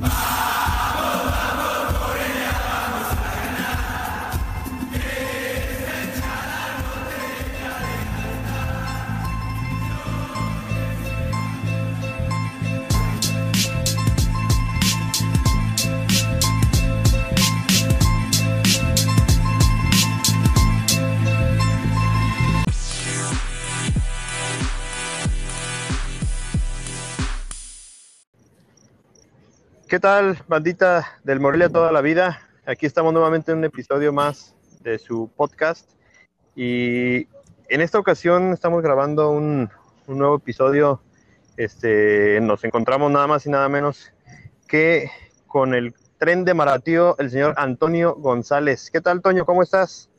¿Qué tal, bandita del Morelia toda la vida? Aquí estamos nuevamente en un episodio más de su podcast y en esta ocasión estamos grabando un, nuevo episodio. Este, nos encontramos nada más y nada menos que con el tren de Maratío, el señor Antonio González. ¿Qué tal, Toño? ¿Cómo estás?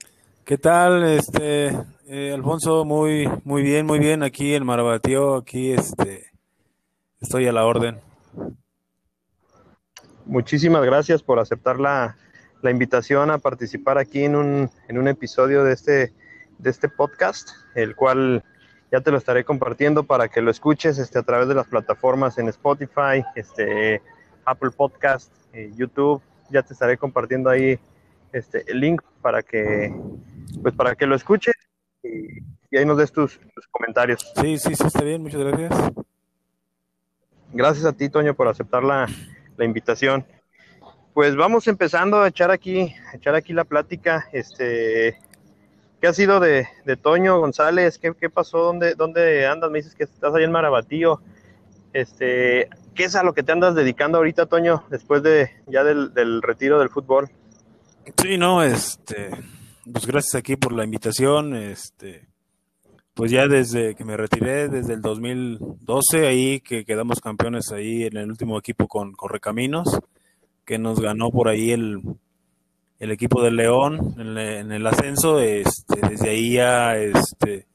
¿Qué tal, este, eh, Alfonso? Muy, muy bien, muy bien. Aquí en Marabatío, aquí, este, estoy a la orden. Muchísimas gracias por aceptar la, la invitación a participar aquí en un, en un episodio de este, de este podcast, el cual ya te lo estaré compartiendo para que lo escuches este, a través de las plataformas en Spotify, este, Apple Podcast, eh, YouTube. Ya te estaré compartiendo ahí este, el link para que, pues para que lo escuches y, y ahí nos des tus, tus comentarios. Sí, sí, sí, está bien, muchas gracias. Gracias a ti, Toño, por aceptar la, la invitación. Pues vamos empezando a echar aquí, a echar aquí la plática. Este, ¿qué ha sido de, de Toño González? ¿Qué, ¿Qué, pasó? ¿Dónde, ¿Dónde andas? Me dices que estás ahí en Marabatío. Este, ¿qué es a lo que te andas dedicando ahorita, Toño, después de ya del, del retiro del fútbol? Sí, no, este, pues gracias aquí por la invitación, este, pues ya desde que me retiré, desde el 2012, ahí que quedamos campeones ahí en el último equipo con Correcaminos, que nos ganó por ahí el, el equipo del León en, el ascenso, este, desde ahí ya este,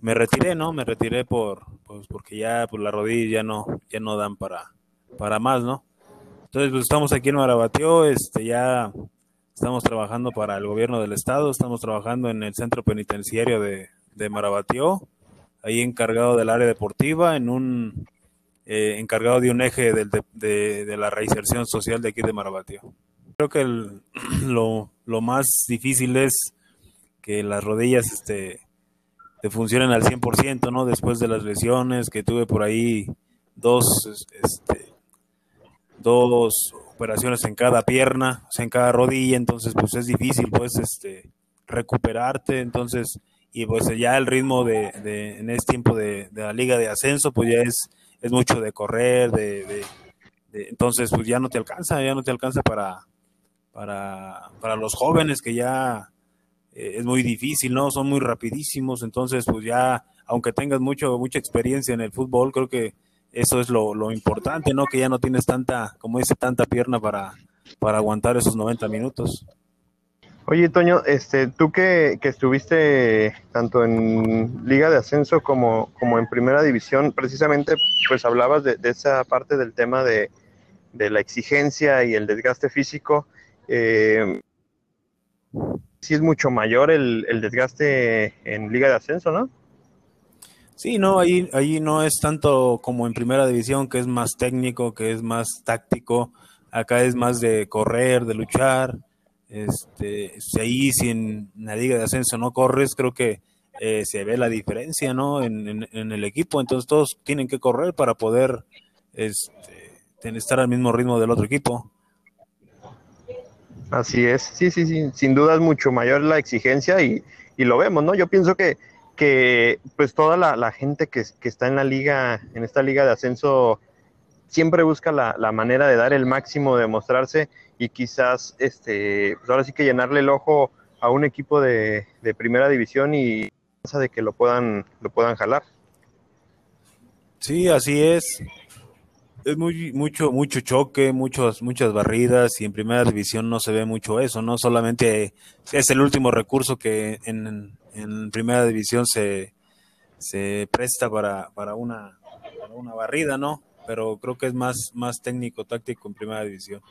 me retiré, ¿no? Me retiré por, pues porque ya por la rodilla ya no, ya no dan para, para más, ¿no? Entonces, pues estamos aquí en Marabatío, este, ya estamos trabajando para el gobierno del estado, estamos trabajando en el centro penitenciario de, de Marabatío, ahí encargado del área deportiva, en un eh, encargado de un eje de, de, de, la reinserción social de aquí de Marabatío. Creo que lo, lo, más difícil es que las rodillas este, te funcionen al 100%, ¿no? Después de las lesiones que tuve por ahí dos, este, dos operaciones en cada pierna, o sea, en cada rodilla, entonces pues es difícil pues este recuperarte, entonces y pues ya el ritmo de, de en este tiempo de, de, la liga de ascenso pues ya es, es mucho de correr, de, de, entonces pues ya no te alcanza, ya no te alcanza para, para, para los jóvenes que ya eh, es muy difícil, ¿no? Son muy rapidísimos, entonces pues ya, aunque tengas mucho, mucha experiencia en el fútbol, creo que eso es lo, lo importante, ¿no? Que ya no tienes tanta, como dice, tanta pierna para, para aguantar esos 90 minutos. Oye, Toño, este, tú que, que, estuviste tanto en Liga de Ascenso como, como en Primera División, precisamente pues hablabas de, esa parte del tema de, de, la exigencia y el desgaste físico. Eh, sí es mucho mayor el, el, desgaste en Liga de Ascenso, ¿no? Sí, no, ahí, ahí no es tanto como en Primera División, que es más técnico, que es más táctico. Acá es más de correr, de luchar. Este, si ahí si en la liga de ascenso no corres, creo que eh, se ve la diferencia, ¿no? En, en, el equipo, entonces todos tienen que correr para poder este, estar al mismo ritmo del otro equipo. Así es, sí, sí, sí, sin duda es mucho mayor la exigencia y, y lo vemos, ¿no? Yo pienso que, que pues toda la, la gente que, que, está en la liga, en esta liga de ascenso, siempre busca la, la manera de dar el máximo, de mostrarse y quizás este pues ahora sí que llenarle el ojo a un equipo de, de primera división y de que lo puedan lo puedan jalar. Sí así es. Es muy mucho mucho choque muchos muchas barridas y en primera división no se ve mucho eso no solamente es el último recurso que en, en primera división se, se presta para, para una para una barrida no pero creo que es más más técnico táctico en primera división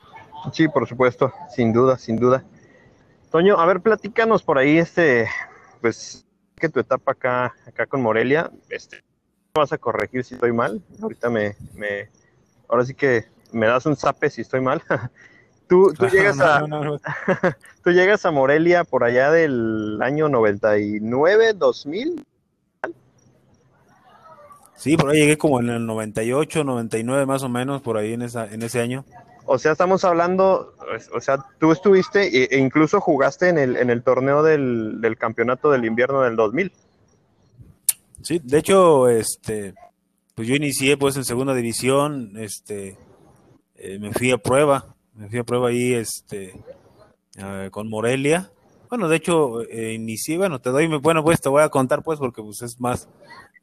Sí, por supuesto, sin duda, sin duda. Toño, a ver, platícanos por ahí, este, pues, que tu etapa acá, acá con Morelia, este, vas a corregir si estoy mal. Ahorita me, me, ahora sí que me das un zape si estoy mal. tú, tú, llegas a, tú llegas a Morelia por allá del año 99, 2000. Sí, por ahí llegué como en el 98, 99 más o menos, por ahí en, esa, en ese año. O sea, estamos hablando, o sea, tú estuviste e, incluso jugaste en el, en el torneo del, del campeonato del invierno del 2000. Sí, de hecho, este, pues yo inicié pues en segunda división, este, eh, me fui a prueba, me fui a prueba ahí, este, uh, con Morelia. Bueno, de hecho, eh, inicié, bueno, te doy, bueno, pues te voy a contar pues porque pues es más,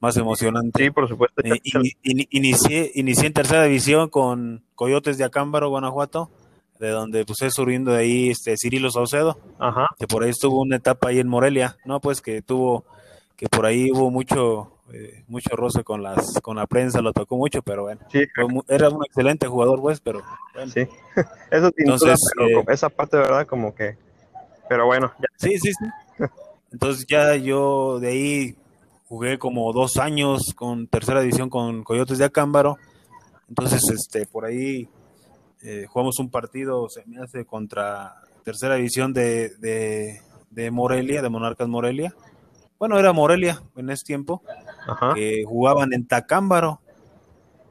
más emocionante. Sí, por supuesto. Eh, in, inicié, inicié en tercera división con Coyotes de Acámbaro, Guanajuato, de donde pues es surgiendo de ahí este Cirilo Saucedo, Ajá. que por ahí estuvo una etapa ahí en Morelia, ¿no? Pues que tuvo, que por ahí hubo mucho, eh, mucho roce con las, con la prensa, lo tocó mucho, pero bueno, sí. muy, era un excelente jugador, pues, pero bueno. Sí, eso Entonces, duda, pero eh, esa parte, de verdad, como que, pero bueno. Ya. Sí, sí, sí. Entonces ya yo de ahí jugué como dos años con tercera división con Coyotes de Acámbaro. Entonces, este, por ahí eh, jugamos un partido, se me hace, contra tercera división de, de, de, Morelia, de Monarcas Morelia. Bueno, era Morelia en ese tiempo, Ajá. que jugaban en Tacámbaro.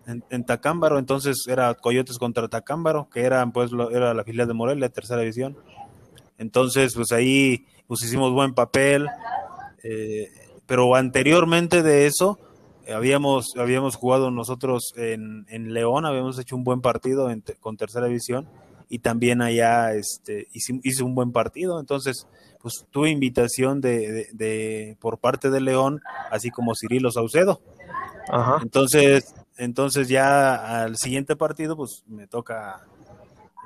En, en, Tacámbaro, entonces era Coyotes contra Tacámbaro, que eran, pues, lo, era la filial de Morelia, tercera división. Entonces, pues ahí pues hicimos buen papel. Eh, pero anteriormente de eso habíamos, habíamos jugado nosotros en, en León, habíamos hecho un buen partido en, con tercera división y también allá este, hice, hice, un buen partido, entonces pues tuve invitación de, de, de, por parte de León, así como Cirilo Saucedo. Ajá. Entonces, entonces ya al siguiente partido pues me toca,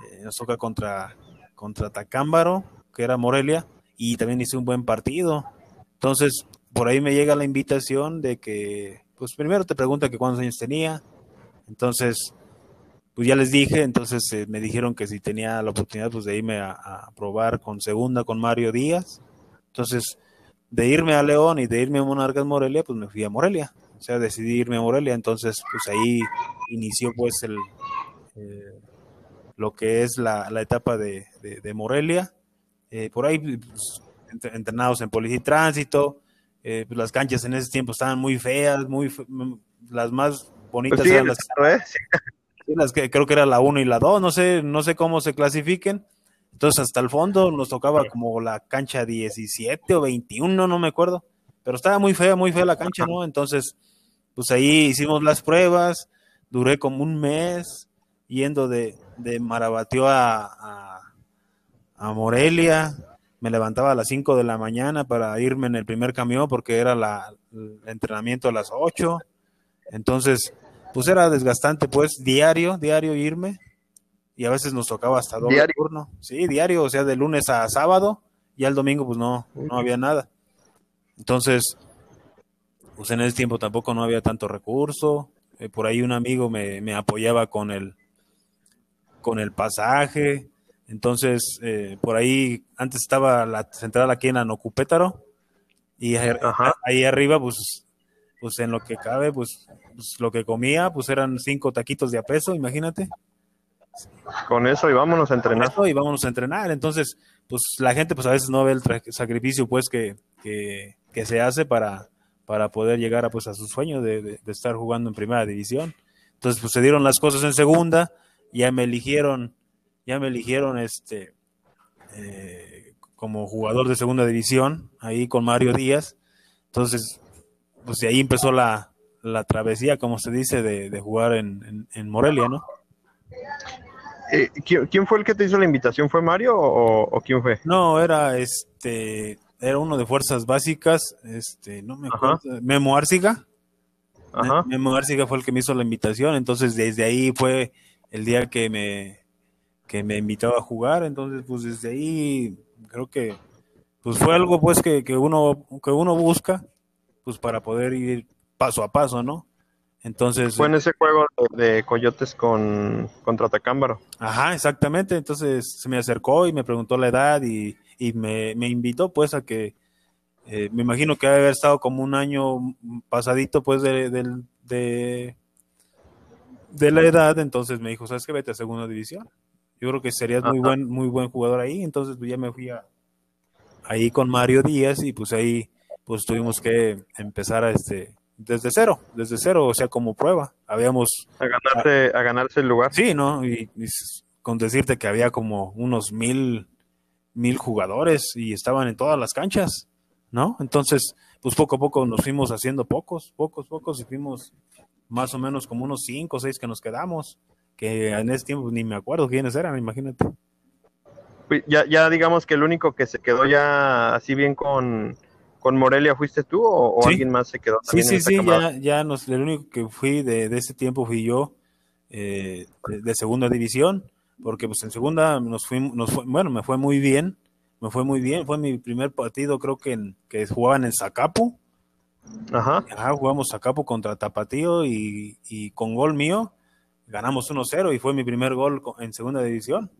eh, nos toca contra, contra Tacámbaro, que era Morelia, y también hice un buen partido. Entonces, por ahí me llega la invitación de que, pues primero te pregunta que cuántos años tenía, entonces, pues ya les dije, entonces eh, me dijeron que si tenía la oportunidad pues de irme a, probar con segunda con Mario Díaz, entonces de irme a León y de irme a Monarcas Morelia, pues me fui a Morelia, o sea, decidí irme a Morelia, entonces pues ahí inició pues el, eh, lo que es la, la etapa de, de, de Morelia, eh, por ahí pues, entrenados en policía y tránsito, eh, pues las canchas en ese tiempo estaban muy feas, muy fe las más bonitas pues sí, eran las, claro, ¿eh? sí. las, que creo que era la 1 y la 2, no sé, no sé cómo se clasifiquen. Entonces hasta el fondo nos tocaba como la cancha 17 o 21, no me acuerdo, pero estaba muy fea, muy fea la cancha, ¿no? Entonces, pues ahí hicimos las pruebas, duré como un mes yendo de, de Marabateo a, a, a Morelia, me levantaba a las 5 de la mañana para irme en el primer camión porque era la, el entrenamiento a las 8. Entonces, pues era desgastante, pues diario, diario irme. Y a veces nos tocaba hasta doble ¿Diario? turno. Sí, diario, o sea, de lunes a sábado. Y al domingo, pues no, no había nada. Entonces, pues en ese tiempo tampoco no había tanto recurso. Eh, por ahí un amigo me, me apoyaba con el, con el pasaje. Entonces, eh, por ahí, antes estaba la central aquí en Anocupétaro, y ahí, ahí, arriba, pues, pues en lo que cabe, pues, pues, lo que comía, pues eran cinco taquitos de a peso, imagínate. Con eso y vámonos a entrenar. Con eso y vámonos a entrenar. Entonces, pues la gente, pues a veces no ve el sacrificio, pues, que, que, que, se hace para, para poder llegar a, pues, a su sueño de, de, de estar jugando en primera división. Entonces, pues se dieron las cosas en segunda, ya me eligieron ya me eligieron este eh, como jugador de segunda división, ahí con Mario Díaz. Entonces, pues de ahí empezó la, la travesía, como se dice, de, de jugar en, en, en, Morelia, ¿no? Eh, ¿quién, fue el que te hizo la invitación? ¿Fue Mario o, o, quién fue? No, era este, era uno de fuerzas básicas, este, no me acuerdo, Ajá. Memo Arciga. Ajá. Memo Arciga fue el que me hizo la invitación, entonces desde ahí fue el día que me, que me invitaba a jugar, entonces pues desde ahí creo que pues fue algo pues que, que uno que uno busca pues para poder ir paso a paso, ¿no? Entonces fue en ese juego de, Coyotes con contra Tacámbaro. Ajá, exactamente. Entonces se me acercó y me preguntó la edad y, y me, me, invitó pues a que eh, me imagino que haber estado como un año pasadito pues de, de, de de la edad, entonces me dijo, ¿sabes qué? Vete a segunda división. Yo creo que serías muy buen, muy buen jugador ahí, entonces pues ya me fui a, ahí con Mario Díaz y pues ahí pues tuvimos que empezar a este desde cero, desde cero, o sea, como prueba. Habíamos a ganarse, a ganarse el lugar. Sí, ¿no? Y, con decirte que había como unos mil, mil jugadores y estaban en todas las canchas, ¿no? Entonces, pues poco a poco nos fuimos haciendo pocos, pocos, pocos y fuimos más o menos como unos cinco o seis que nos quedamos, que en ese tiempo ni me acuerdo quiénes eran, imagínate. Ya, ya digamos que el único que se quedó ya así bien con, con Morelia fuiste tú o, alguien más se quedó Sí, sí, sí, ya, ya nos, el único que fui de, de ese tiempo fui yo, eh, de, segunda división, porque pues en segunda nos fuimos, nos fue, bueno, me fue muy bien, me fue muy bien, fue mi primer partido creo que, en, que jugaban en Zacapu, Ajá. jugamos Zacapu contra Tapatío y, y con gol mío ganamos 1-0 y fue mi primer gol en segunda división.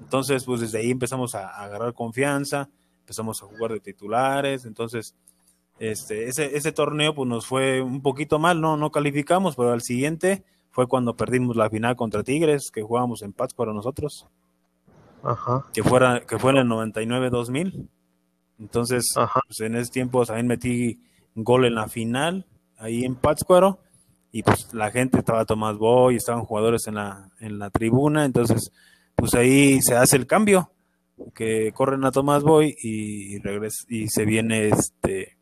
Entonces, pues desde ahí empezamos a, agarrar confianza, empezamos a jugar de titulares, entonces este, ese, ese torneo pues nos fue un poquito mal, no, no calificamos, pero al siguiente fue cuando perdimos la final contra Tigres, que jugábamos en para nosotros. Ajá. Que, fuera, que fue en el 99-2000. Entonces, pues en ese tiempo también metí gol en la final, ahí en Pátzcuaro, y pues la gente estaba Tomás Boy, estaban jugadores en la, en la tribuna, entonces pues ahí se hace el cambio, que corren a Tomás Boy y, regresa, y se viene este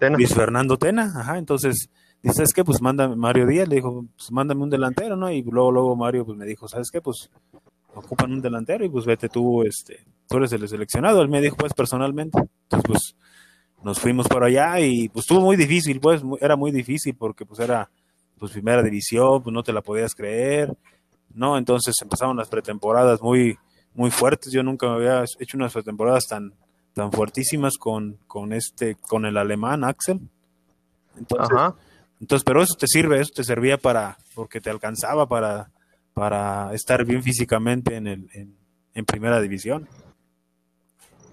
Luis Fernando Tena, ajá, entonces dice, ¿sabes qué? Pues manda Mario Díaz, le dijo, pues mándame un delantero, ¿no? Y luego, luego Mario pues me dijo, ¿sabes qué? Pues ocupan un delantero y pues vete tú, este, tú eres el seleccionado, él me dijo pues personalmente, entonces pues nos fuimos por allá y pues estuvo muy difícil, pues era muy difícil porque pues era pues primera división, pues no te la podías creer, ¿no? Entonces empezaron las pretemporadas muy, muy fuertes. Yo nunca me había hecho unas pretemporadas tan, tan fuertísimas con, con este, con el alemán Axel. Entonces, entonces, pero eso te sirve, eso te servía para, porque te alcanzaba para, para estar bien físicamente en, el, en, primera división.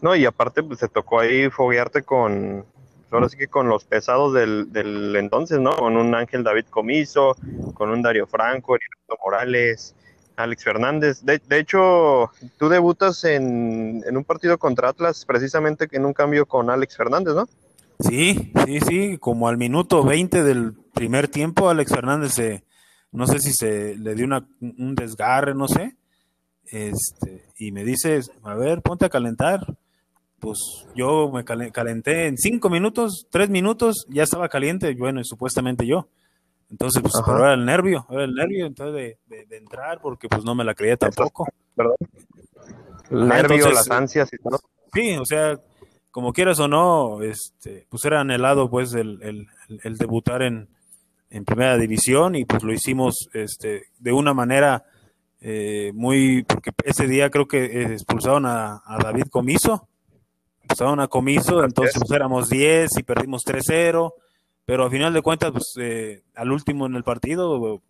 No, y aparte pues te tocó ahí foguearte con, ahora sí que con los pesados del, del entonces, ¿no? Con un Ángel David Comiso, con un Dario Franco, Heriberto Morales, Alex Fernández. De, hecho, tú debutas en, un partido contra Atlas precisamente en un cambio con Alex Fernández, ¿no? Sí, sí, sí, como al minuto 20 del primer tiempo, Alex Fernández se, no sé si se le dio una, un desgarre, no sé, este, y me dice, a ver, ponte a calentar pues yo me calenté en cinco minutos, tres minutos, ya estaba caliente, bueno, y supuestamente yo. Entonces, pues, pero era el nervio, era el nervio entonces de, entrar, porque pues no me la creía tampoco. Perdón. El nervio, las ansias y todo. Sí, o sea, como quieras o no, este, pues era anhelado pues el, el, el debutar en, en, primera división y pues lo hicimos este, de una manera eh, muy, porque ese día creo que expulsaron a, a David Comiso, estaban a comiso, entonces pues, éramos 10 y perdimos 3-0, pero al final de cuentas, pues eh, al último en el partido,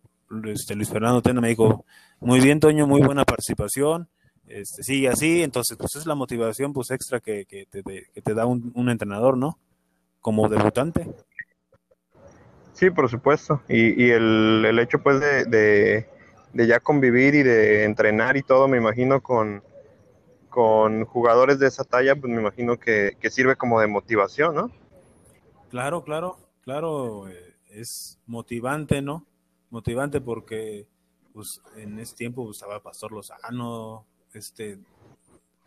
este, Luis Fernando Tena me dijo, muy bien Toño, muy buena participación, este, sigue así, entonces pues es la motivación pues extra que, que, te, que te, da un, entrenador, ¿no? Como debutante. Sí, por supuesto, y, y el, el, hecho pues de, de, de ya convivir y de entrenar y todo, me imagino con con jugadores de esa talla, pues me imagino que, sirve como de motivación, ¿no? Claro, claro, claro, eh, es motivante, ¿no? Motivante porque, pues, en ese tiempo pues, estaba Pastor Lozano, este,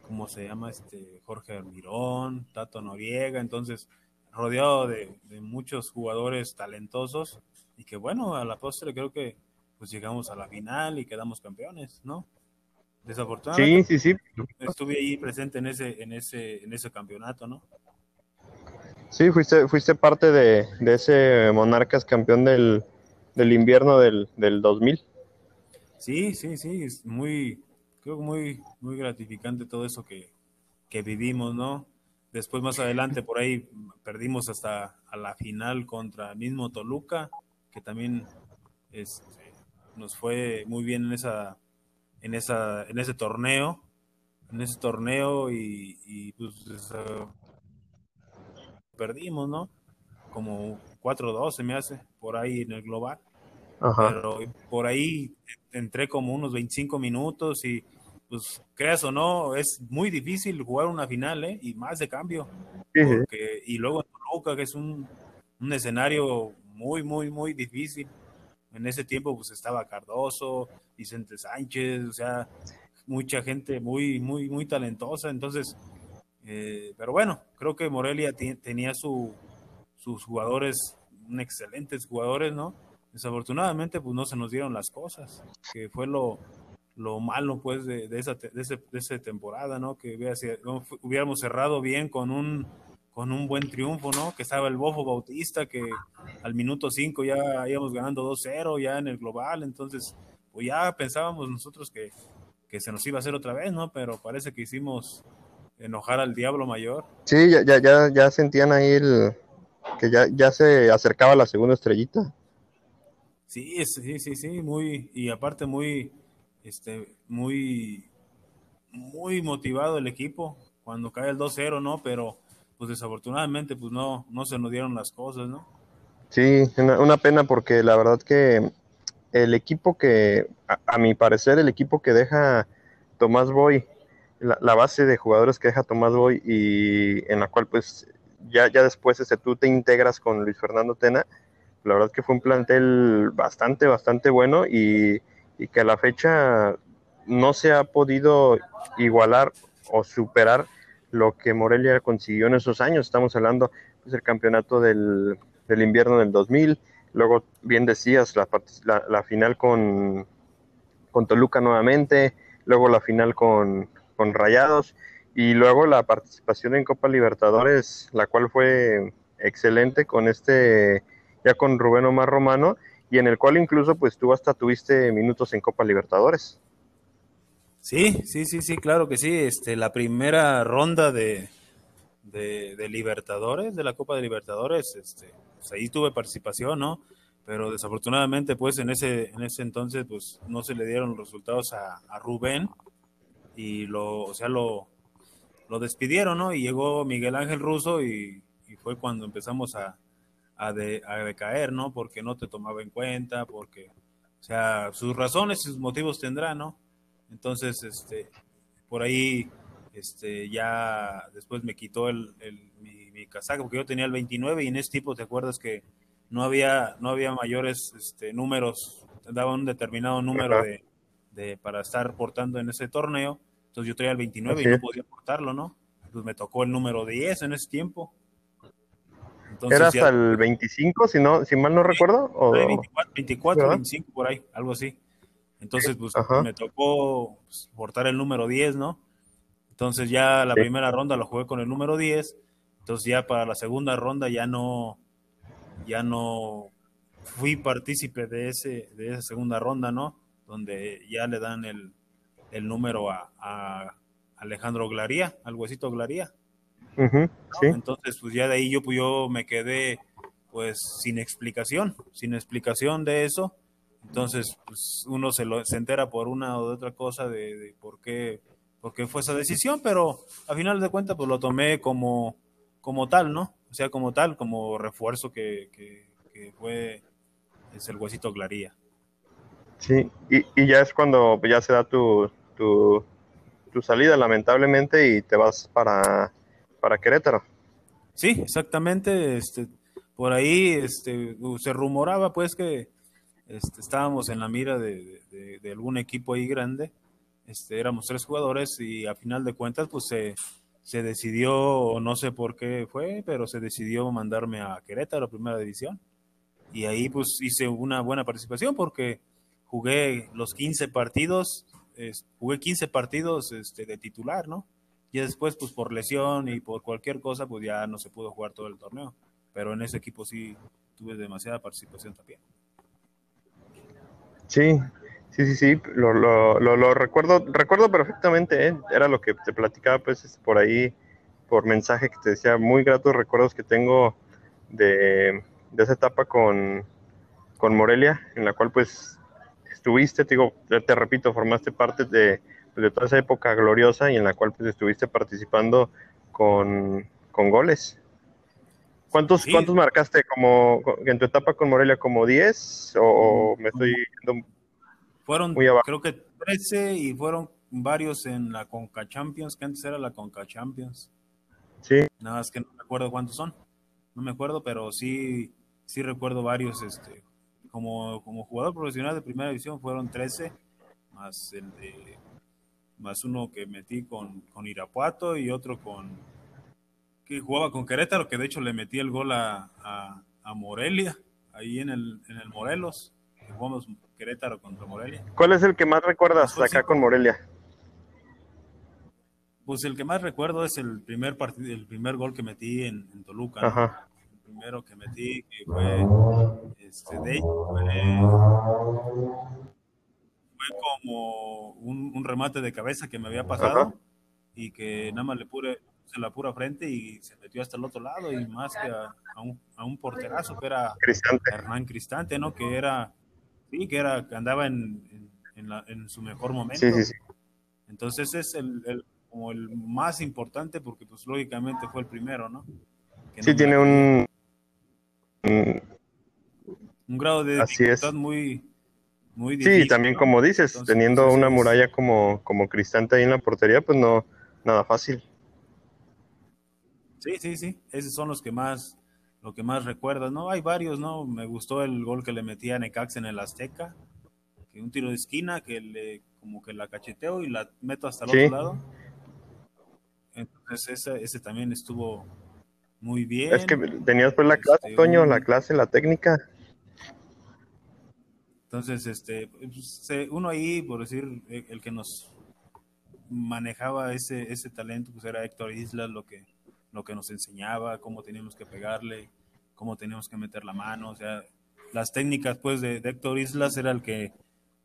¿cómo se llama? Este, Jorge Almirón, Tato Noriega, entonces, rodeado de, de muchos jugadores talentosos y que, bueno, a la postre creo que, pues, llegamos a la final y quedamos campeones, ¿no? Desafortunadamente. Sí, sí, sí. Estuve ahí presente en ese, en ese, en ese campeonato, ¿no? Sí, fuiste, fuiste parte de, ese Monarcas campeón del, invierno del, del 2000. Sí, sí, sí, es muy, creo que muy, muy gratificante todo eso que, vivimos, ¿no? Después más adelante por ahí perdimos hasta a la final contra el mismo Toluca, que también este, nos fue muy bien en esa en, esa, en ese torneo, en ese torneo y, pues perdimos, ¿no? Como 4-2 se me hace por ahí en el global. pero por ahí entré como unos 25 minutos y pues creas o no, es muy difícil jugar una final, ¿eh? Y más de cambio. y luego en Toluca, que es un, un escenario muy, muy, muy difícil. En ese tiempo pues estaba Cardoso, Vicente Sánchez, o sea, mucha gente muy, muy, muy talentosa. Entonces, eh, pero bueno, creo que Morelia tenía su, sus jugadores, excelentes jugadores, ¿no? Desafortunadamente, pues no se nos dieron las cosas, que fue lo, lo malo, pues, de, esa, de, ese, de esa temporada, ¿no? Que hubiéramos cerrado bien con un, con un buen triunfo, ¿no? Que estaba el Bofo Bautista, que al minuto 5 ya íbamos ganando 2-0 ya en el global, entonces, pues ya pensábamos nosotros que, que se nos iba a hacer otra vez, ¿no? Pero parece que hicimos enojar al diablo mayor. Sí, ya, ya, ya, ya sentían ahí el, que ya, ya se acercaba la segunda estrellita. Sí, sí, sí, sí, muy, y aparte muy, este, muy, muy motivado el equipo cuando cae el 2-0, ¿no? Pero, pues desafortunadamente, pues no, no se nos dieron las cosas, ¿no? Sí, una, pena porque la verdad que el equipo que, a, mi parecer, el equipo que deja Tomás Boy, la, base de jugadores que deja Tomás Boy y en la cual pues ya, ya después este, tú te integras con Luis Fernando Tena, la verdad que fue un plantel bastante, bastante bueno y, que a la fecha no se ha podido igualar o superar lo que Morelia consiguió en esos años. Estamos hablando pues, del campeonato del, invierno del 2000, luego bien decías la, la, final con, con Toluca nuevamente, luego la final con, con Rayados y luego la participación en Copa Libertadores, la cual fue excelente con este, ya con Rubén Omar Romano, y en el cual incluso pues tú hasta tuviste minutos en Copa Libertadores. Sí, sí, sí, sí, claro que sí. Este, la primera ronda de, de, Libertadores, de la Copa de Libertadores, este, pues ahí tuve participación, ¿no? Pero desafortunadamente, pues en ese, en ese entonces, pues no se le dieron los resultados a, a Rubén y lo, o sea, lo, lo despidieron, ¿no? Y llegó Miguel Ángel Russo y, fue cuando empezamos a, a, decaer, ¿no? Porque no te tomaba en cuenta, porque, o sea, sus razones y sus motivos tendrá, ¿no? Entonces, este, por ahí, este, ya después me quitó el, mi, mi, casaca, porque yo tenía el 29 y en ese tipo, ¿te acuerdas que no había, no había mayores este, números, daba un determinado número de, de, para estar portando en ese torneo? Entonces yo traía el 29 y no podía portarlo, ¿no? Pues me tocó el número 10 en ese tiempo. ¿Era hasta el 25, si, no, si mal no recuerdo? O... 24, 24 25, por ahí, algo así. Entonces, pues me tocó pues, portar el número 10, ¿no? Entonces ya la primera ronda lo jugué con el número 10. Entonces ya para la segunda ronda ya no, ya no fui partícipe de, ese, de esa segunda ronda, ¿no? Donde ya le dan el, el número a, Alejandro Glaría, al huesito Glaría. Entonces, pues ya de ahí yo, pues, yo me quedé pues sin explicación, sin explicación de eso. Entonces, pues uno se, lo, se entera por una o de otra cosa de, por, qué, por qué fue esa decisión, pero a final de cuentas, pues lo tomé como, como tal, ¿no? O sea, como tal, como refuerzo que, fue es el huesito Glaría. Sí, y, y, ya es cuando ya se da tu, tu, salida, lamentablemente, y te vas para, para Querétaro. Sí, exactamente. Este, por ahí este, se rumoraba pues que este, estábamos en la mira de, algún equipo ahí grande. Este, éramos tres jugadores y a final de cuentas pues se, se decidió, no sé por qué fue, pero se decidió mandarme a Querétaro, primera división. Y ahí pues hice una buena participación porque jugué los 15 partidos jugué 15 partidos este, de titular, ¿no? Y después, pues por lesión y por cualquier cosa, pues ya no se pudo jugar todo el torneo. Pero en ese equipo sí tuve demasiada participación también. Sí, sí, sí, sí, lo, lo, lo, recuerdo, recuerdo perfectamente, ¿eh? era lo que te platicaba pues por ahí, por mensaje que te decía, muy gratos recuerdos que tengo de, de esa etapa con, con Morelia, en la cual pues estuviste, te digo, te repito, formaste parte de, pues, de, toda esa época gloriosa y en la cual pues estuviste participando con, con goles. ¿Cuántos, ¿Cuántos marcaste como en tu etapa con Morelia? ¿Como 10? ¿O me estoy yendo Fueron, muy abajo? creo que 13 y fueron varios en la Conca Champions, que antes era la Conca Champions. Sí. Nada más que no me acuerdo cuántos son. No me acuerdo, pero sí, sí recuerdo varios. Este, como, como jugador profesional de primera división fueron 13, más el de más uno que metí con, con Irapuato y otro con que jugaba con Querétaro, que de hecho le metí el gol a, a, Morelia, ahí en el, en el Morelos, jugamos Querétaro contra Morelia. ¿Cuál es el que más recuerdas pues acá con Morelia? Pues el que más recuerdo es el primer partido, el primer gol que metí en, Toluca. El primero que metí, que fue este, de, fue, fue como un, remate de cabeza que me había pasado y que nada más le puse la pura frente y se metió hasta el otro lado y más que a, un, a un, porterazo que era Hernán Cristante, ¿no? Que era, sí, que era, que andaba en, en, la, en su mejor momento. Entonces es el, como el más importante porque pues lógicamente fue el primero, ¿no? sí, tiene un... Un grado de dificultad muy, muy difícil. Sí, también como dices, teniendo una muralla como, como Cristante ahí en la portería, pues no, nada fácil. Sí, sí, sí, esos son los que más, lo que más recuerdas, ¿no? Hay varios, ¿no? Me gustó el gol que le metía a Necax en el Azteca, que un tiro de esquina que le, como que la cacheteo y la meto hasta el otro lado. Entonces ese, ese también estuvo muy bien. Es que tenías pues la clase, este, Toño, la clase, la técnica. Entonces, este, pues, uno ahí, por decir, el que nos manejaba ese, ese talento, pues era Héctor Islas, lo que lo que nos enseñaba, cómo teníamos que pegarle, cómo teníamos que meter la mano, o sea, las técnicas pues de, Héctor Islas era el que,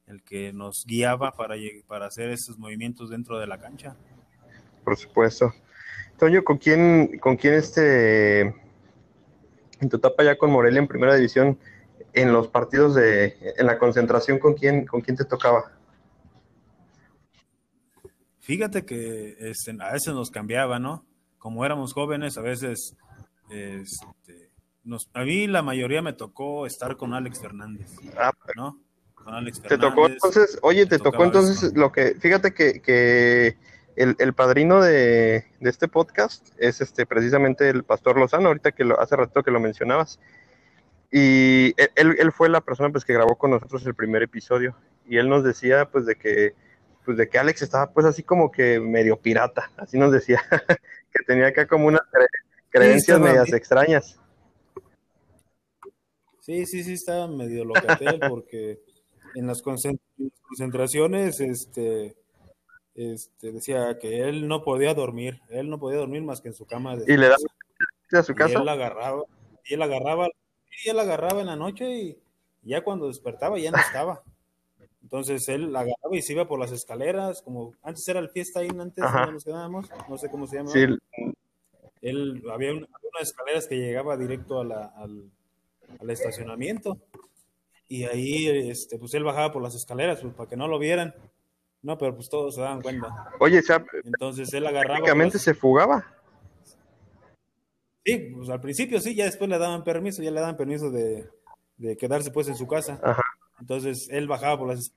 el que nos guiaba para, para hacer esos movimientos dentro de la cancha. Por supuesto. Toño, ¿con quién, con quién este, en tu etapa ya con Morelia en primera división, en los partidos de, en la concentración, ¿con quién, con quién te tocaba? Fíjate que este, a veces nos cambiaba, ¿no? Como éramos jóvenes, a veces, este, nos, a mí la mayoría me tocó estar con Alex Fernández, ah, ¿no? Con Alex Fernández. Te tocó entonces, oye, te tocó entonces lo que, fíjate que, que el, el, padrino de, de, este podcast es este precisamente el pastor Lozano, ahorita que lo, hace rato que lo mencionabas. Y él, él fue la persona pues que grabó con nosotros el primer episodio y él nos decía pues de que pues de que Alex estaba pues así como que medio pirata, así nos decía, que tenía acá como unas creencias medias extrañas. Sí, sí, sí, estaba medio locatel porque en las concentraciones, este, este, decía que él no podía dormir, él no podía dormir más que en su cama. De ¿Y le daba a su casa? Y él agarraba, y él agarraba, y él agarraba en la noche y ya cuando despertaba ya no estaba. Entonces él agarraba y se iba por las escaleras, como antes era el fiesta ahí, antes nos quedábamos, no sé cómo se llama. Sí. Él, había unas escaleras que llegaba directo a la, al, estacionamiento y ahí este, pues él bajaba por las escaleras pues, para que no lo vieran. No, pero pues todos se daban cuenta. Oye, o entonces él agarraba. Prácticamente se fugaba. Sí, pues al principio sí, ya después le daban permiso, ya le daban permiso de, de quedarse pues en su casa. Ajá. Entonces él bajaba por las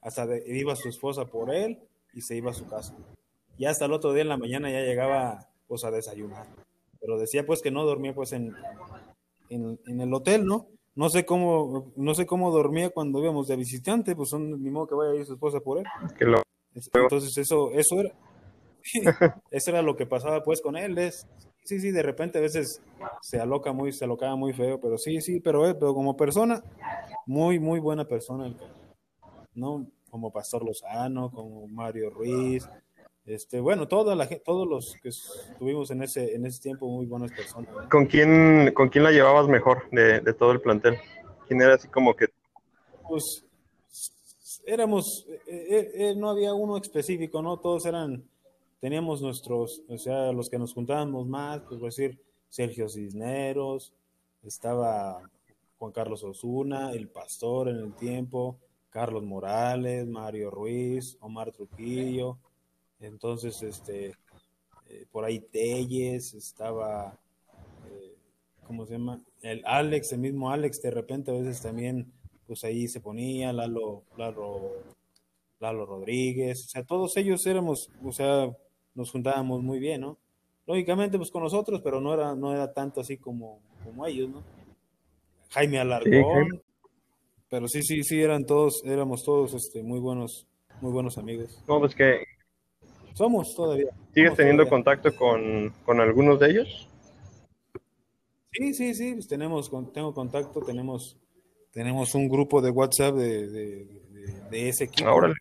hasta iba su esposa por él y se iba a su casa. Y hasta el otro día en la mañana ya llegaba pues a desayunar. Pero decía pues que no dormía pues en, en, el hotel, ¿no? No sé cómo, no sé cómo dormía cuando íbamos de visitante, pues son, ni modo que vaya a ir su esposa por él. Entonces eso, eso era, eso era lo que pasaba pues con él, es, sí, sí, de repente a veces se aloca muy, se alocaba muy feo, pero sí, sí, pero, eh, pero como persona, muy, muy buena persona, ¿no? Como Pastor Lozano, como Mario Ruiz, este, bueno, toda la, todos los que estuvimos en ese, en ese tiempo, muy buenas personas. ¿Con quién, con quién la llevabas mejor de, de todo el plantel? ¿Quién era así como que? Pues éramos, eh, eh, no había uno específico, ¿no? Todos eran teníamos nuestros, o sea, los que nos juntábamos más, pues voy a decir, Sergio Cisneros, estaba Juan Carlos Osuna, el pastor en el tiempo, Carlos Morales, Mario Ruiz, Omar Trujillo, entonces, este, eh, por ahí Telles, estaba, eh, ¿cómo se llama? El Alex, el mismo Alex, de repente a veces también, pues ahí se ponía, Lalo, Lalo, Lalo Rodríguez, o sea, todos ellos éramos, o sea, nos juntábamos muy bien, ¿no? Lógicamente, pues con nosotros, pero no era, no era tanto así como, como ellos, ¿no? Jaime Alarcón, pero sí, sí, sí, eran todos, éramos todos este, muy buenos, muy buenos amigos. No, pues que... Somos todavía. ¿Sigues teniendo contacto con, con algunos de ellos? Sí, sí, sí, pues tenemos, tengo contacto, tenemos, tenemos un grupo de WhatsApp de, de, ese equipo. Ahora,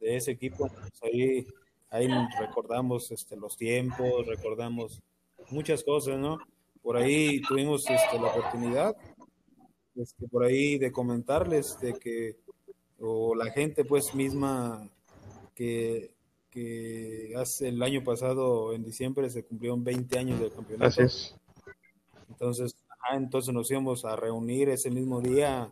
de ese equipo, pues ahí, ahí recordamos este, los tiempos, recordamos muchas cosas, ¿no? Por ahí tuvimos este, la oportunidad, este, por ahí de comentarles de que, o la gente pues misma que, que hace el año pasado, en diciembre, se cumplieron 20 años del campeonato. Así es entonces, entonces nos íbamos a reunir ese mismo día,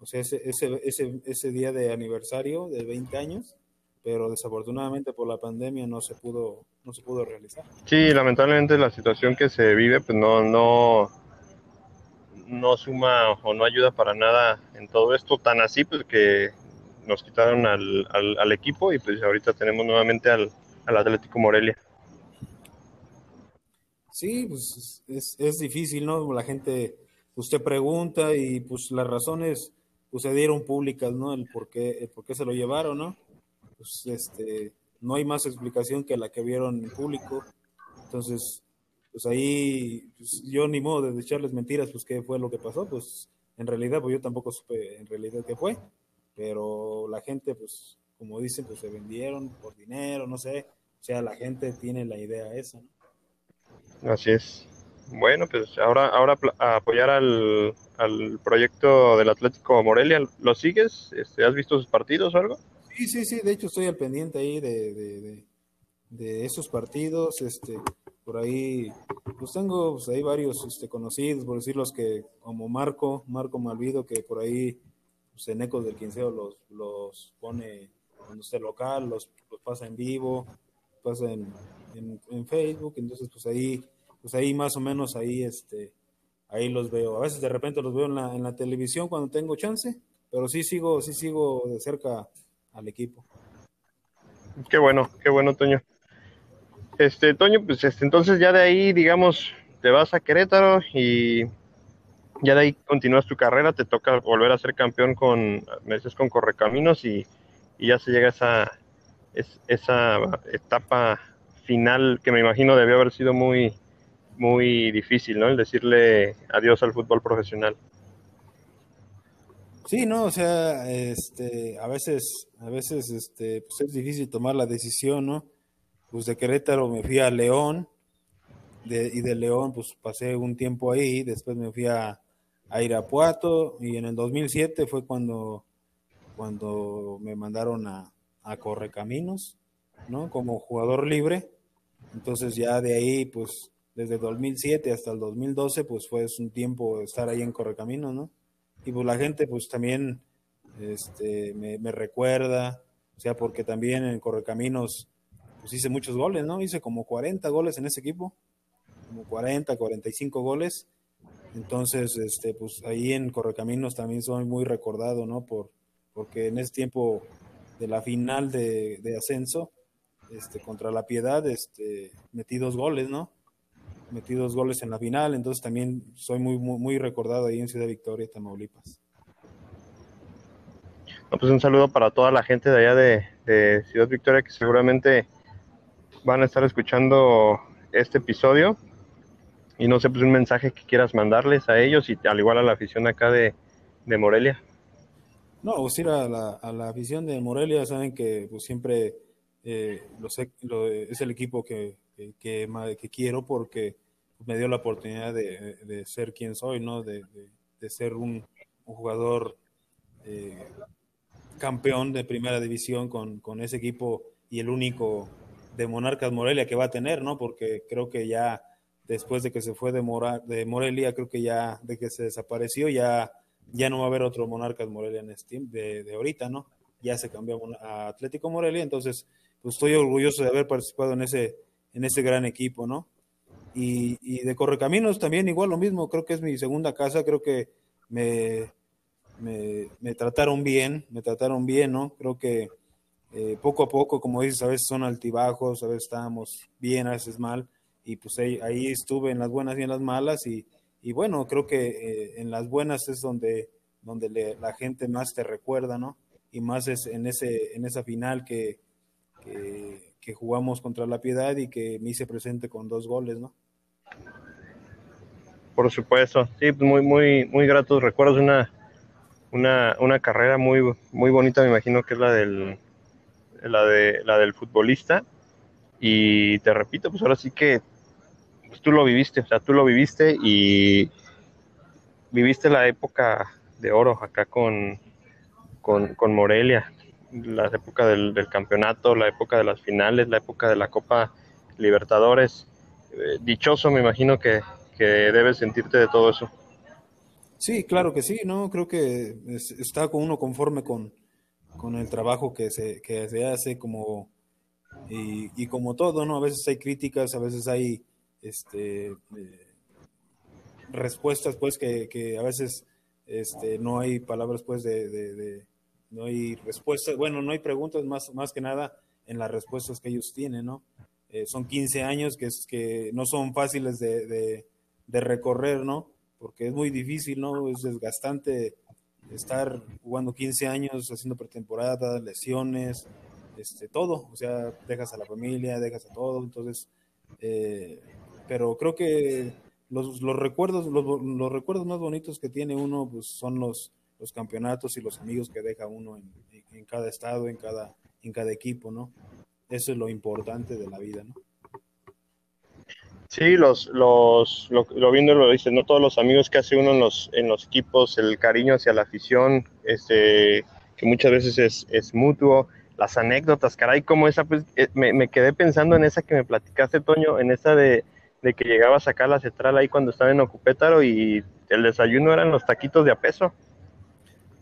o sea, ese, ese, ese, ese día de aniversario de 20 años, pero desafortunadamente por la pandemia no se pudo, no se pudo realizar. Sí, lamentablemente la situación que se vive, pues no, no, no suma o no ayuda para nada en todo esto, tan así pues que nos quitaron al, al, equipo y pues ahorita tenemos nuevamente al, al Atlético Morelia. Sí, pues es, es difícil, ¿no? La gente, usted pregunta y pues las razones pues, se dieron públicas, ¿no? El por qué, el por qué se lo llevaron, ¿no? Pues este, no hay más explicación que la que vieron en público. Entonces, pues ahí pues, yo ni modo de echarles mentiras, pues qué fue lo que pasó, pues en realidad pues yo tampoco supe en realidad qué fue, pero la gente pues como dicen pues se vendieron por dinero, no sé, o sea, la gente tiene la idea esa, ¿no? Así es. Bueno, pues ahora, ahora apoyar al, proyecto del Atlético Morelia, ¿lo sigues? Este, ¿Has visto sus partidos o algo? Sí, sí, sí, de hecho estoy al pendiente ahí de, de, esos partidos, este, por ahí, pues tengo pues, ahí varios este, conocidos, por decir los que, como Marco, Marco Malvido, que por ahí pues, en Ecos del Quinceo los, los pone en este local, los, los pasa en vivo, pasa en, en, Facebook, entonces pues ahí, pues ahí más o menos ahí este, ahí los veo. A veces de repente los veo en la, en la televisión cuando tengo chance, pero sí sigo, sí sigo de cerca al equipo. Qué bueno, qué bueno, Toño. Este, Toño, pues este, entonces ya de ahí, digamos, te vas a Querétaro y ya de ahí continúas tu carrera, te toca volver a ser campeón con, me con Correcaminos y, y ya se llega a esa, esa etapa final que me imagino debió haber sido muy, muy difícil, ¿no? El decirle adiós al fútbol profesional. Sí, no, o sea, este, a veces, a veces, este, pues es difícil tomar la decisión, ¿no? Pues de Querétaro me fui a León, y de León, pues pasé un tiempo ahí, después me fui a, Irapuato, y en el 2007 fue cuando, cuando me mandaron a, a Correcaminos, ¿no? Como jugador libre, entonces ya de ahí, pues desde 2007 hasta el 2012, pues fue un tiempo estar ahí en Correcaminos, ¿no? Y pues la gente pues también este, me, recuerda, o sea, porque también en Correcaminos pues hice muchos goles, ¿no? Hice como 40 goles en ese equipo, como 40, 45 goles. Entonces, este, pues ahí en Correcaminos también soy muy recordado, ¿no? Por, porque en ese tiempo de la final de, ascenso, este, contra la Piedad, este, metí dos goles, ¿no? Metí dos goles en la final, entonces también soy muy, muy, recordado ahí en Ciudad Victoria, Tamaulipas. pues un saludo para toda la gente de allá de, Ciudad Victoria que seguramente van a estar escuchando este episodio. Y no sé, pues un mensaje que quieras mandarles a ellos y al igual a la afición acá de, Morelia. No, pues ir a la, a la afición de Morelia, saben que pues siempre eh, lo es el equipo que, que, quiero porque me dio la oportunidad de, ser quien soy, ¿no? De, ser un, jugador eh, campeón de primera división con, ese equipo y el único de Monarcas Morelia que va a tener, ¿no? Porque creo que ya después de que se fue de, de Morelia, creo que ya de que se desapareció, ya, ya no va a haber otro Monarcas Morelia en este, de, de ahorita, ¿no? Ya se cambió a Atlético Morelia, entonces pues estoy orgulloso de haber participado en ese, en ese gran equipo, ¿no? Y, y de Correcaminos también igual lo mismo, creo que es mi segunda casa, creo que me, me, trataron bien, me trataron bien, ¿no? Creo que eh, poco a poco, como dices, a veces son altibajos, a veces estábamos bien, a veces mal, y pues ahí, ahí estuve en las buenas y en las malas, y, y bueno, creo que eh, en las buenas es donde, donde la gente más te recuerda, ¿no? Y más es en, ese, en esa final que, que, que jugamos contra la Piedad y que me hice presente con dos goles, ¿no? Por supuesto, sí, pues muy, muy, muy gratos recuerdos, una una, una carrera muy, muy bonita, me imagino que es la del, la, de, la del futbolista. Y te repito, pues ahora sí que pues tú lo viviste, o sea, tú lo viviste y viviste la época de oro acá con, con, Morelia, la época del, campeonato, la época de las finales, la época de la Copa Libertadores. Eh, dichoso, me imagino que, que debes sentirte de todo eso. Sí, claro que sí, ¿no? Creo que está con uno conforme con, el trabajo que se, que se hace como y, como todo, ¿no? A veces hay críticas, a veces hay este eh, respuestas pues que, que, a veces este no hay palabras pues de, no hay respuestas, bueno, no hay preguntas más, más que nada en las respuestas que ellos tienen, ¿no? Eh, son 15 años que, es, que no son fáciles de, de recorrer, ¿no? porque es muy difícil, ¿no? Es desgastante estar jugando 15 años, haciendo pretemporada, lesiones, este, todo, o sea, dejas a la familia, dejas a todo, entonces, eh, pero creo que los, los recuerdos, los, los, recuerdos más bonitos que tiene uno, pues son los, los campeonatos y los amigos que deja uno en, en cada estado, en cada, en cada equipo, ¿no? Eso es lo importante de la vida, ¿no? Sí, los, los, lo, viendo lo dice, no todos los amigos que hace uno en los, en los equipos, el cariño hacia la afición, este, que muchas veces es, es mutuo, las anécdotas, caray, como esa, pues, eh, me, me, quedé pensando en esa que me platicaste, Toño, en esa de, de que llegaba a sacar la central ahí cuando estaba en Ocupétaro y el desayuno eran los taquitos de a peso.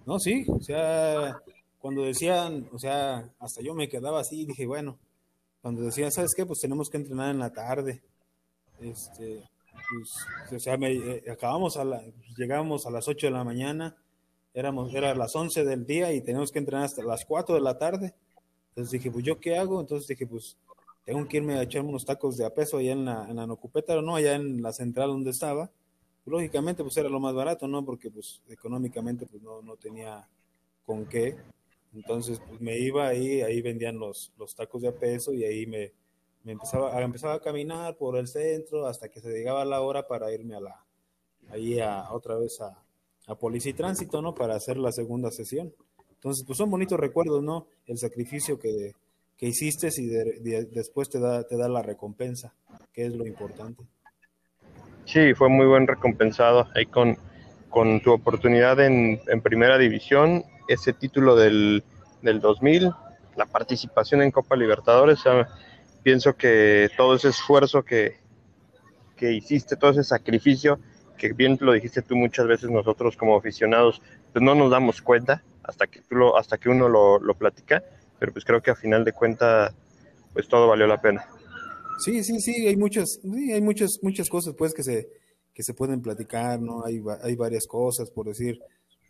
No, sí, o sea, cuando decían, o sea, hasta yo me quedaba así, dije, bueno, cuando decían, ¿sabes qué? Pues tenemos que entrenar en la tarde este, pues, o sea, eh, acabamos a la, llegamos a las 8 de la mañana, éramos, era las 11 del día y teníamos que entrenar hasta las 4 de la tarde. Entonces dije, pues yo qué hago? Entonces dije, pues tengo que irme a echarme unos tacos de a peso allá en la, en la Nocupeta, no, allá en la central donde estaba. lógicamente, pues era lo más barato, ¿no? Porque pues económicamente pues no, no tenía con qué. Entonces, pues me iba ahí, ahí vendían los, los tacos de a peso y ahí me, me empezaba, empezaba a caminar por el centro hasta que se llegaba la hora para irme a la, ahí a, otra vez a, a Policía y Tránsito, ¿no? Para hacer la segunda sesión. Entonces, pues son bonitos recuerdos, ¿no? El sacrificio que, que hiciste y después te da, te da la recompensa, que es lo importante. Sí, fue muy buen recompensado ahí con, con tu oportunidad en, en primera división, ese título del, del 2000, la participación en Copa Libertadores, pienso que todo ese esfuerzo que, que hiciste, todo ese sacrificio, que bien lo dijiste tú muchas veces nosotros como aficionados, pues no nos damos cuenta hasta que, tú lo, hasta que uno lo, lo platica, pero pues creo que a final de cuentas, pues todo valió la pena. Sí, sí, sí, hay muchas, sí, hay muchas, muchas cosas pues que se, que se pueden platicar, ¿no? Hay, hay varias cosas, por decir,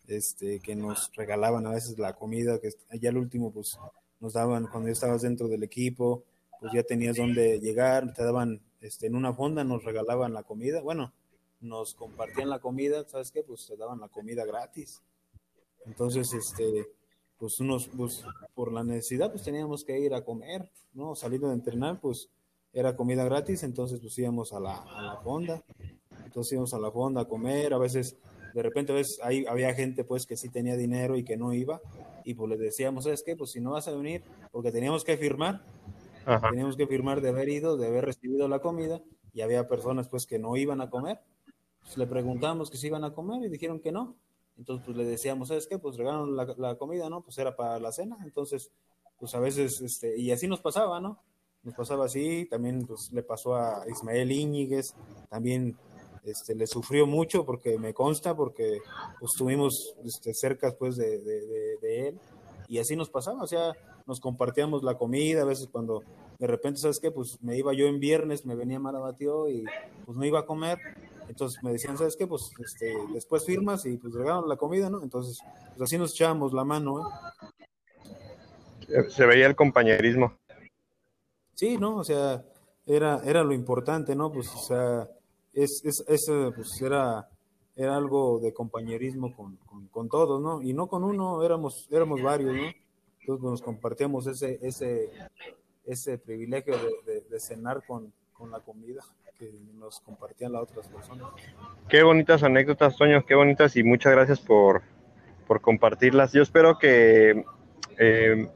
este, que nos regalaban a veces la comida, que ya el último pues nos daban cuando estabas dentro del equipo, pues ya tenías donde llegar, te daban, este, en una fonda nos regalaban la comida, bueno, nos compartían la comida, ¿sabes qué? Pues te daban la comida gratis. Entonces, este, pues unos, pues por la necesidad, pues teníamos que ir a comer, ¿no? Saliendo de entrenar, pues era comida gratis, entonces pues íbamos a la, a la fonda, entonces íbamos a la fonda a comer, a veces, de repente a veces ahí había gente pues que sí tenía dinero y que no iba, y pues les decíamos, ¿sabes qué? Pues si no vas a venir, porque teníamos que firmar, Teníamos que firmar de haber ido, de haber recibido la comida y había personas pues que no iban a comer. le preguntamos que si iban a comer y dijeron que no. Entonces pues le decíamos, ¿sabes qué? Pues regalaron la, comida, ¿no? Pues era para la cena. Entonces pues a veces, este, y así nos pasaba, ¿no? Nos pasaba así, también pues le pasó a Ismael Íñiguez, también este, le sufrió mucho porque me consta, porque pues estuvimos este, cerca pues de, de, de, él y así nos pasaba, o sea, nos compartíamos la comida, a veces cuando de repente, ¿sabes qué? Pues me iba yo en viernes, me venía Marabatío y pues no iba a comer, entonces me decían, ¿sabes qué? Pues este, después firmas y pues regalan la comida, ¿no? Entonces, pues así nos echábamos la mano, ¿eh? Se veía el compañerismo. Sí, ¿no? O sea, era, era lo importante, ¿no? Pues, o sea, es, es, es pues era, era algo de compañerismo con, con, todos, ¿no? Y no con uno, éramos, éramos varios, ¿no? Entonces nos compartíamos ese, ese, ese privilegio de, cenar con, con la comida que nos compartían las otras personas. Qué bonitas anécdotas, Toño, qué bonitas y muchas gracias por, por compartirlas. Yo espero que eh,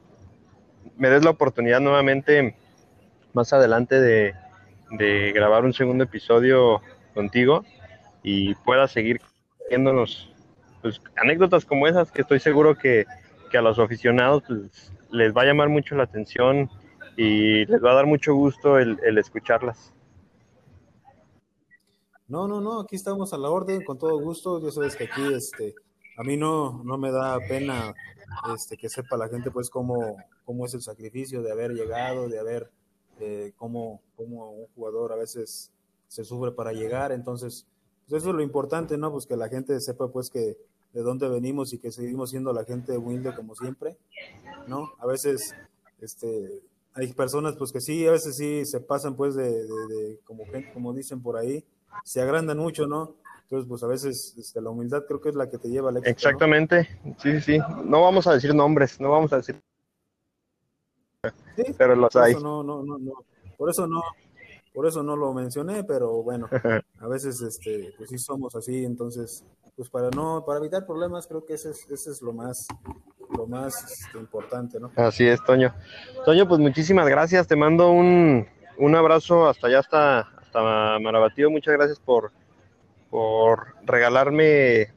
me des la oportunidad nuevamente más adelante de, de, grabar un segundo episodio contigo y pueda seguir viéndonos pues, anécdotas como esas que estoy seguro que, que a los aficionados les va a llamar mucho la atención y les va a dar mucho gusto el, el escucharlas. No, no, no, aquí estamos a la orden, con todo gusto. Ya sabes que aquí, este, a mí no, no me da pena este, que sepa la gente, pues, cómo, cómo es el sacrificio de haber llegado, de haber, eh, cómo, cómo un jugador a veces se sufre para llegar. Entonces, pues eso es lo importante, ¿no? Pues que la gente sepa, pues, que de dónde venimos y que seguimos siendo la gente humilde como siempre, ¿no? A veces, este, hay personas, pues, que sí, a veces sí se pasan, pues, de, de, de como, como dicen por ahí, se agrandan mucho, ¿no? Entonces, pues a veces este, la humildad creo que es la que te lleva al éxito. Exactamente, sí, sí, no vamos a decir nombres, no vamos a decir. Sí, pero los hay. no, no, no, no, por eso no, por eso no lo mencioné, pero bueno, a veces, este, pues sí somos así, entonces, pues para no, para evitar problemas, creo que ese es, ese es lo más, lo más este, importante, ¿no? Así es, Toño. Toño, pues muchísimas gracias, te mando un, un abrazo hasta allá, hasta, hasta Marabatío. Muchas gracias por, por regalarme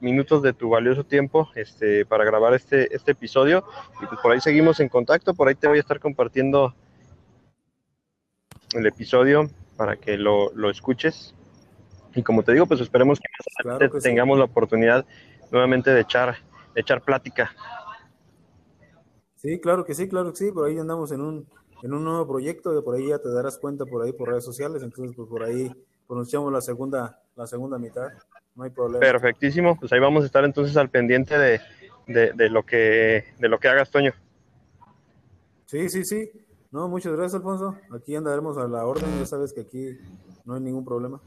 minutos de tu valioso tiempo este, para grabar este, este episodio. Y pues por ahí seguimos en contacto, por ahí te voy a estar compartiendo el episodio para que lo, lo escuches. Y como te digo, pues esperemos que, tengamos la oportunidad nuevamente de echar, de echar plática. Sí, claro que sí, claro que sí, por ahí andamos en un, en un nuevo proyecto, de por ahí ya te darás cuenta por ahí por redes sociales, entonces pues por ahí pronunciamos la segunda, la segunda mitad, no hay problema. Perfectísimo, pues ahí vamos a estar entonces al pendiente de, de, lo que de lo que hagas, Toño. Sí, sí, sí. No, muchas gracias, Alfonso. Aquí andaremos a la orden, ya sabes que aquí no hay ningún problema.